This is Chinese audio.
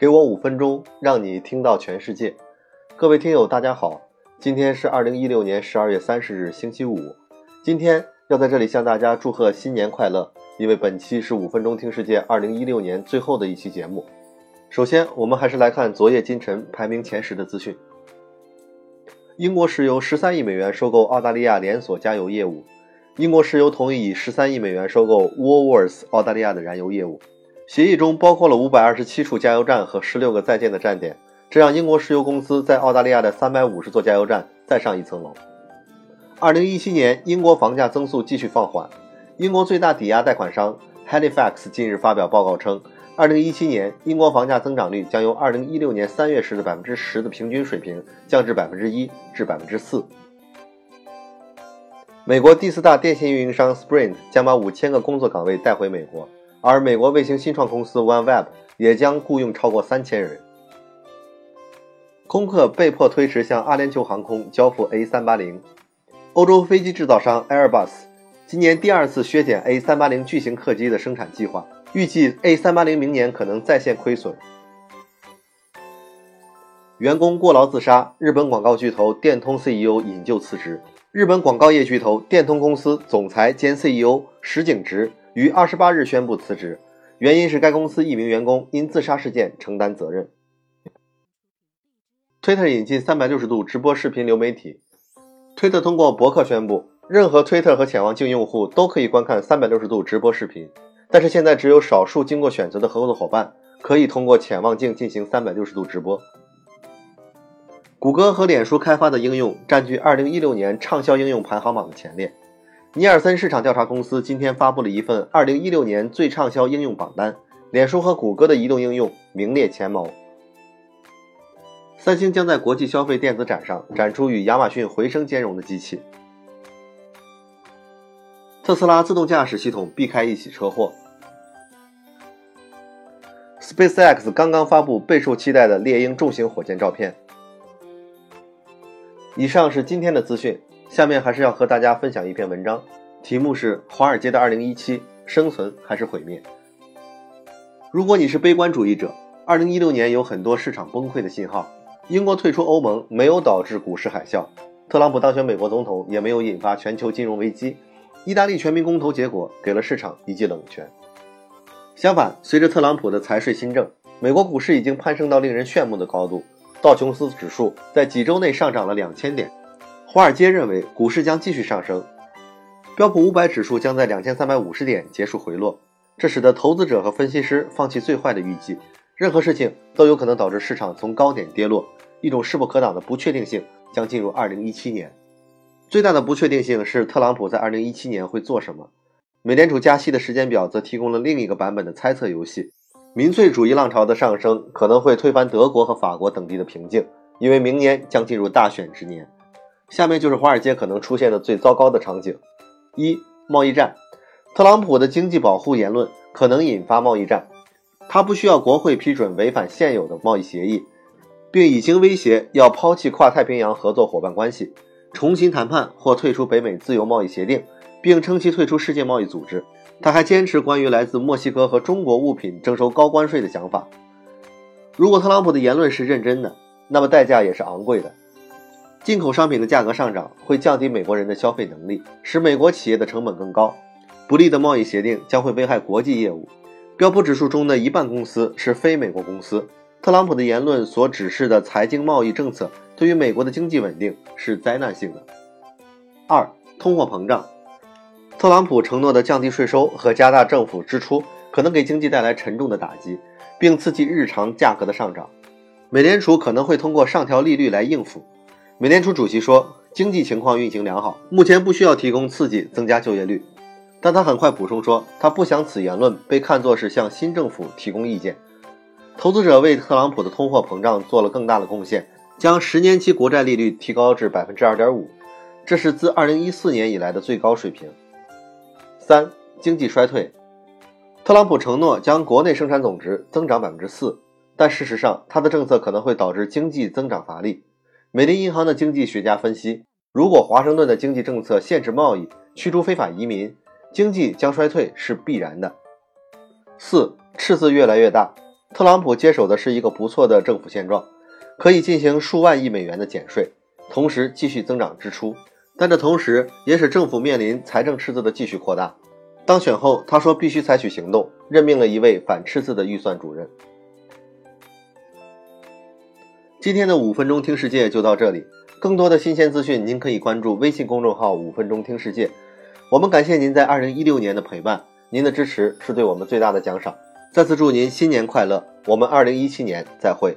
给我五分钟，让你听到全世界。各位听友，大家好，今天是二零一六年十二月三十日，星期五。今天要在这里向大家祝贺新年快乐，因为本期是五分钟听世界二零一六年最后的一期节目。首先，我们还是来看昨夜今晨排名前十的资讯。英国石油十三亿美元收购澳大利亚连锁加油业务。英国石油同意以十三亿美元收购 Woolworths 澳大利亚的燃油业务。协议中包括了五百二十七处加油站和十六个在建的站点，这让英国石油公司在澳大利亚的三百五十座加油站再上一层楼。二零一七年，英国房价增速继续放缓。英国最大抵押贷款商 Halifax 近日发表报告称，二零一七年英国房价增长率将由二零一六年三月时的百分之十的平均水平降至百分之一至百分之四。美国第四大电信运营商 Sprint 将把五千个工作岗位带回美国。而美国卫星新创公司 OneWeb 也将雇佣超过三千人。空客被迫推迟向阿联酋航空交付 A380。欧洲飞机制造商 Airbus 今年第二次削减 A380 巨型客机的生产计划，预计 A380 明年可能再现亏损。员工过劳自杀，日本广告巨头电通 CEO 引咎辞职。日本广告业巨头电通公司总裁兼 CEO 石井直。于二十八日宣布辞职，原因是该公司一名员工因自杀事件承担责任。推特引进三百六十度直播视频流媒体。推特通过博客宣布，任何推特和潜望镜用户都可以观看三百六十度直播视频，但是现在只有少数经过选择的合作伙伴可以通过潜望镜进行三百六十度直播。谷歌和脸书开发的应用占据二零一六年畅销应用排行榜的前列。尼尔森市场调查公司今天发布了一份2016年最畅销应用榜单，脸书和谷歌的移动应用名列前茅。三星将在国际消费电子展上展出与亚马逊回声兼容的机器。特斯拉自动驾驶系统避开一起车祸。SpaceX 刚刚发布备受期待的猎鹰重型火箭照片。以上是今天的资讯。下面还是要和大家分享一篇文章，题目是《华尔街的2017：生存还是毁灭》。如果你是悲观主义者，2016年有很多市场崩溃的信号。英国退出欧盟没有导致股市海啸，特朗普当选美国总统也没有引发全球金融危机，意大利全民公投结果给了市场一记冷拳。相反，随着特朗普的财税新政，美国股市已经攀升到令人炫目的高度，道琼斯指数在几周内上涨了两千点。华尔街认为股市将继续上升，标普五百指数将在两千三百五十点结束回落，这使得投资者和分析师放弃最坏的预计，任何事情都有可能导致市场从高点跌落，一种势不可挡的不确定性将进入二零一七年。最大的不确定性是特朗普在二零一七年会做什么，美联储加息的时间表则提供了另一个版本的猜测游戏。民粹主义浪潮的上升可能会推翻德国和法国等地的平静，因为明年将进入大选之年。下面就是华尔街可能出现的最糟糕的场景：一、贸易战。特朗普的经济保护言论可能引发贸易战。他不需要国会批准违反现有的贸易协议，并已经威胁要抛弃跨太平洋合作伙伴关系，重新谈判或退出北美自由贸易协定，并称其退出世界贸易组织。他还坚持关于来自墨西哥和中国物品征收高关税的想法。如果特朗普的言论是认真的，那么代价也是昂贵的。进口商品的价格上涨会降低美国人的消费能力，使美国企业的成本更高。不利的贸易协定将会危害国际业务。标普指数中的一半公司是非美国公司。特朗普的言论所指示的财经贸易政策对于美国的经济稳定是灾难性的。二、通货膨胀。特朗普承诺的降低税收和加大政府支出可能给经济带来沉重的打击，并刺激日常价格的上涨。美联储可能会通过上调利率来应付。美联储主席说，经济情况运行良好，目前不需要提供刺激增加就业率。但他很快补充说，他不想此言论被看作是向新政府提供意见。投资者为特朗普的通货膨胀做了更大的贡献，将十年期国债利率提高至百分之二点五，这是自二零一四年以来的最高水平。三、经济衰退。特朗普承诺将国内生产总值增长百分之四，但事实上，他的政策可能会导致经济增长乏力。美林银行的经济学家分析，如果华盛顿的经济政策限制贸易、驱逐非法移民，经济将衰退是必然的。四赤字越来越大，特朗普接手的是一个不错的政府现状，可以进行数万亿美元的减税，同时继续增长支出。但这同时也使政府面临财政赤字的继续扩大。当选后，他说必须采取行动，任命了一位反赤字的预算主任。今天的五分钟听世界就到这里，更多的新鲜资讯您可以关注微信公众号“五分钟听世界”。我们感谢您在二零一六年的陪伴，您的支持是对我们最大的奖赏。再次祝您新年快乐！我们二零一七年再会。